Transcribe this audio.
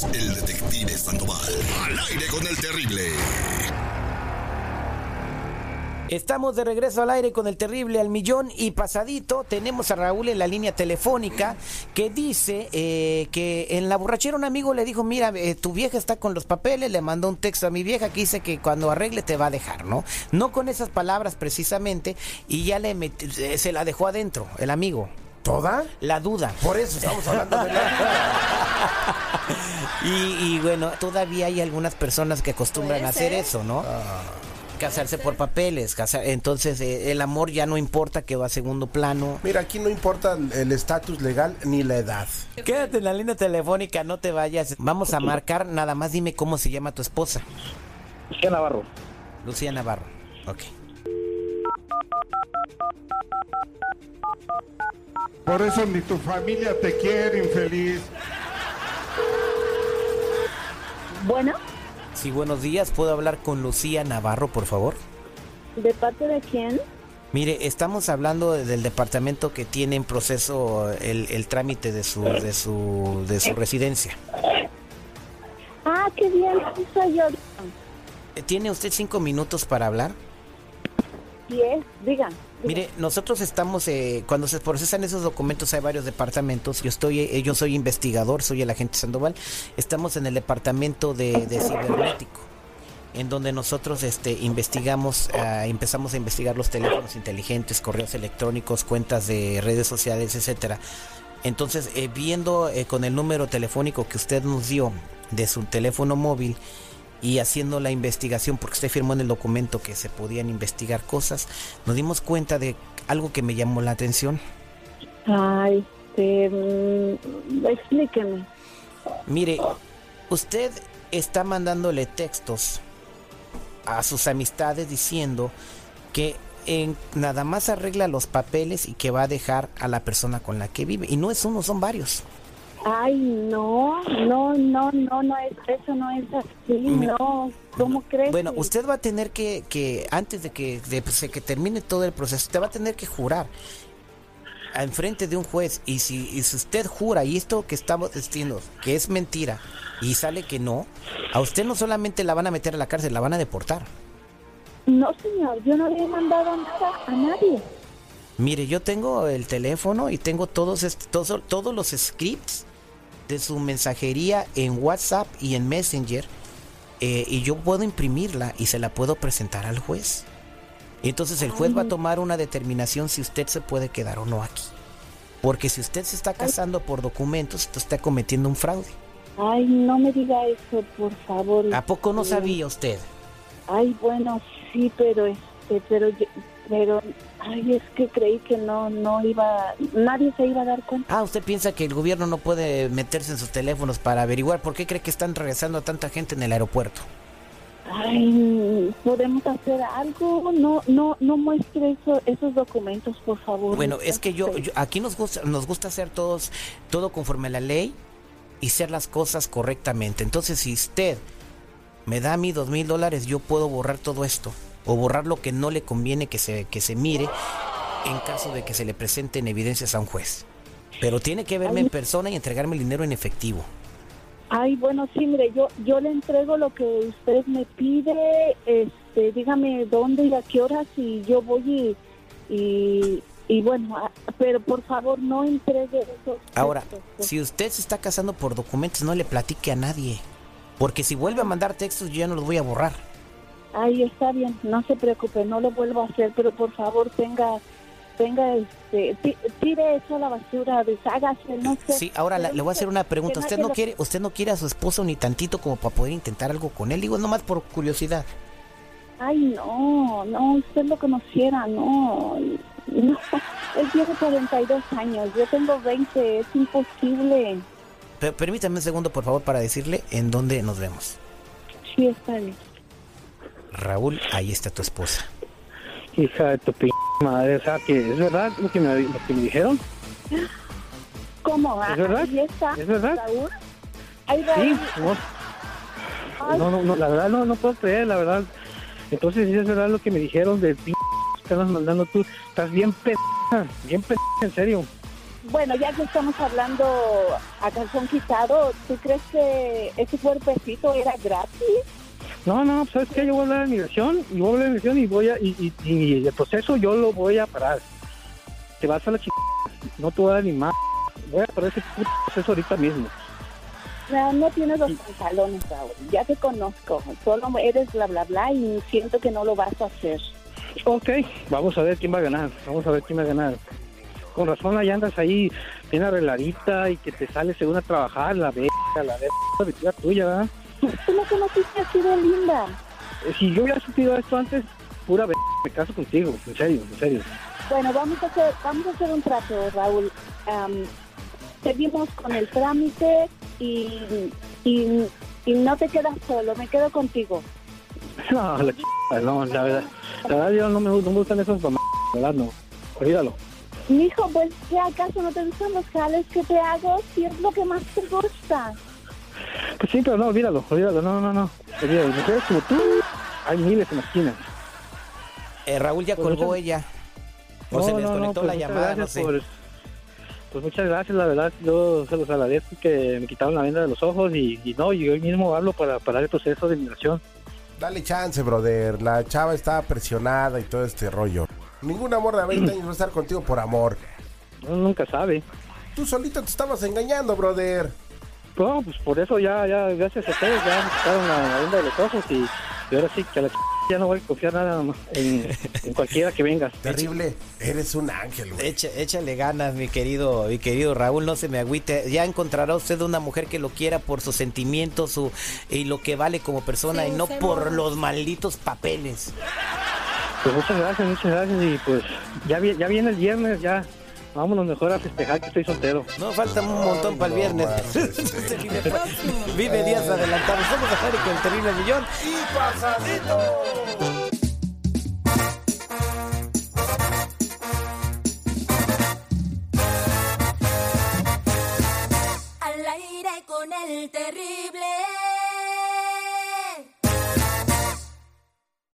es el detective Sandoval. Al aire con el terrible. Estamos de regreso al aire con el terrible al millón y pasadito. Tenemos a Raúl en la línea telefónica que dice eh, que en la borrachera un amigo le dijo, mira, eh, tu vieja está con los papeles, le mandó un texto a mi vieja que dice que cuando arregle te va a dejar, ¿no? No con esas palabras precisamente y ya le eh, se la dejó adentro el amigo. ¿Toda? La duda. Por eso estamos hablando de la... Y, y bueno, todavía hay algunas personas que acostumbran a hacer eso, ¿no? Ah. Casarse por papeles, casar, entonces eh, el amor ya no importa, quedó a segundo plano. Mira, aquí no importa el estatus legal ni la edad. Quédate en la línea telefónica, no te vayas. Vamos a marcar, nada más dime cómo se llama tu esposa. Lucía Navarro. Lucía Navarro. Ok. Por eso ni tu familia te quiere, infeliz. Bueno, Sí, buenos días. ¿Puedo hablar con Lucía Navarro, por favor? ¿de parte de quién? Mire, estamos hablando del departamento que tiene en proceso el, el trámite de su, de su, de su residencia. Ah, qué bien, soy yo. ¿Tiene usted cinco minutos para hablar? Sí es, digan. Mire, nosotros estamos, eh, cuando se procesan esos documentos hay varios departamentos. Yo estoy, eh, yo soy investigador, soy el agente Sandoval. Estamos en el departamento de, cibernético, en donde nosotros, este, investigamos, ah, empezamos a investigar los teléfonos inteligentes, correos electrónicos, cuentas de redes sociales, etcétera. Entonces, eh, viendo eh, con el número telefónico que usted nos dio de su teléfono móvil y haciendo la investigación, porque usted firmó en el documento que se podían investigar cosas, nos dimos cuenta de algo que me llamó la atención. Ay, este, mm, explíqueme. Mire, usted está mandándole textos a sus amistades diciendo que en, nada más arregla los papeles y que va a dejar a la persona con la que vive. Y no es uno, son varios. Ay, no, no, no, no, no es, eso no es así, no. ¿Cómo crees? Bueno, usted va a tener que, que antes de que, de, pues, de que termine todo el proceso, usted va a tener que jurar en frente de un juez. Y si, y si usted jura, y esto que estamos diciendo, que es mentira, y sale que no, a usted no solamente la van a meter a la cárcel, la van a deportar. No, señor, yo no le he mandado nada a nadie. Mire, yo tengo el teléfono y tengo todos, est- todos, todos los scripts de su mensajería en WhatsApp y en Messenger. eh, y yo puedo imprimirla y se la puedo presentar al juez. Entonces el juez va a tomar una determinación si usted se puede quedar o no aquí. Porque si usted se está casando por documentos, usted está cometiendo un fraude. Ay, no me diga eso, por favor. ¿A poco no Este, sabía usted? Ay, bueno, sí, pero este, pero, yo- pero, ay, es que creí que no, no iba, nadie se iba a dar cuenta. Ah, usted piensa que el gobierno no puede meterse en sus teléfonos para averiguar por qué cree que están regresando a tanta gente en el aeropuerto. Ay, podemos hacer algo, no, no, no muestre eso, esos documentos, por favor. Bueno, es que yo, Este, yo- aquí nos gusta, nos gusta hacer todos, todo conforme a la ley y hacer las cosas correctamente. Entonces, si usted me da a mí dos mil dólares, yo puedo borrar todo esto o borrar lo que no le conviene que se, que se mire en caso de que se le presenten evidencias a un juez. Pero tiene que verme en persona y entregarme el dinero en efectivo. Ay, bueno, sí, mire, yo, yo le entrego lo que usted me pide, este, dígame dónde y a qué horas y yo voy y, y, y bueno, a- pero por favor no entregue esos Ahora, textos, si usted se está casando por documentos, no le platique a nadie. Porque si vuelve a mandar textos, yo ya no los voy a borrar. Ay, está bien, no se preocupe, no lo vuelvo a hacer, pero por favor tenga, tenga, este, ti- tire eso a la basura, deshágase, no sé. Sí, ahora la- le voy a hacer una pregunta. ¿Usted no quiere, usted no quiere a su esposo ni tantito como para poder intentar algo con él? Digo, nomás por curiosidad. Ay, no, no, usted lo conociera, no, no, él tiene 42 años, yo tengo 20, es imposible. Pe- permítame un segundo, por favor, para decirle en dónde nos vemos. Sí, está bien. Raúl, ahí está tu esposa. Hija de tu p madre, o sea, que es verdad lo que me, lo que me dijeron. ¿Cómo? ¿Es verdad? Ahí está. ¿Es verdad? Raúl. Ahí va. Sí, no, no, no, no, la verdad no, no puedo creer, la verdad. Entonces, si es verdad lo que me dijeron del p que estabas mandando tú, estás bien p bien p en serio. bueno, ya que estamos hablando a calzón quitado, ¿tú crees que ese cuerpecito era gratis? No, no, ¿sabes qué? Yo voy a hablar de migración y voy a hablar de migración y voy a, y, y, y el proceso yo lo voy a parar. Te vas a la chica, no te voy a dar ni más. Voy a parar ese puto proceso ahorita mismo. No, no tienes los pantalones, Raúl. Ya te conozco. Solo eres bla, bla, bla y siento que no lo vas a hacer. Ok, vamos a ver quién va a ganar. Vamos a ver quién va a ganar. Con razón, ahí andas ahí bien arregladita y que te sales según a trabajar, la verga, la verga, la tuya, ¿verdad? Me conociste así de linda. Eh, Si yo hubiera supido esto antes, pura verga, me caso contigo, en serio, en serio. Bueno, vamos a hacer, vamos a hacer un trato, Raúl. Am, seguimos con el trámite y, y, y no te quedas solo, me quedo contigo. No, la ch... no, la verdad, la verdad yo no me, no me gustan esos mamás, la verdad no. Olvídalo. Mijo, pues ¿qué acaso no te gustan los jales que te hago? Si es lo que más te gusta. Pues sí, pero no, olvídalo, olvídalo, no, no, no. Olvídalo, mujeres como tú, hay miles en la esquina. Eh, Raúl ya Pues colgó muchas- ella. O se le desconectó pues la muchas llamada, no gracias sé. por- pues muchas gracias, la verdad, yo se los agradezco que me quitaron la venda de los ojos y, y no, y hoy mismo hablo para parar el proceso de inmigración. Dale chance, brother. La chava está presionada y todo este rollo. Ningún amor de 20 años va a estar contigo por amor. Uno nunca sabe. Tú solito te estabas engañando, brother. No, pues por eso ya, ya, gracias a ustedes, ya me quitaron la, la venda de los ojos y, y ahora sí que a la ch... ya no voy a confiar nada más en, en cualquiera que venga. Terrible. Eres un ángel, güey. Echa- échale ganas, mi querido, mi querido Raúl, no se me agüite. Ya encontrará usted una mujer que lo quiera por sus sentimientos su, y lo que vale como persona y no por los malditos papeles. Pues muchas gracias, muchas gracias y pues ya, vi- ya viene el viernes, ya vámonos mejor a festejar que estoy soltero. No, falta un montón para el viernes. Usted vive, días adelantados. Somos a Harry con el terrible millón. ¡Y pasadito!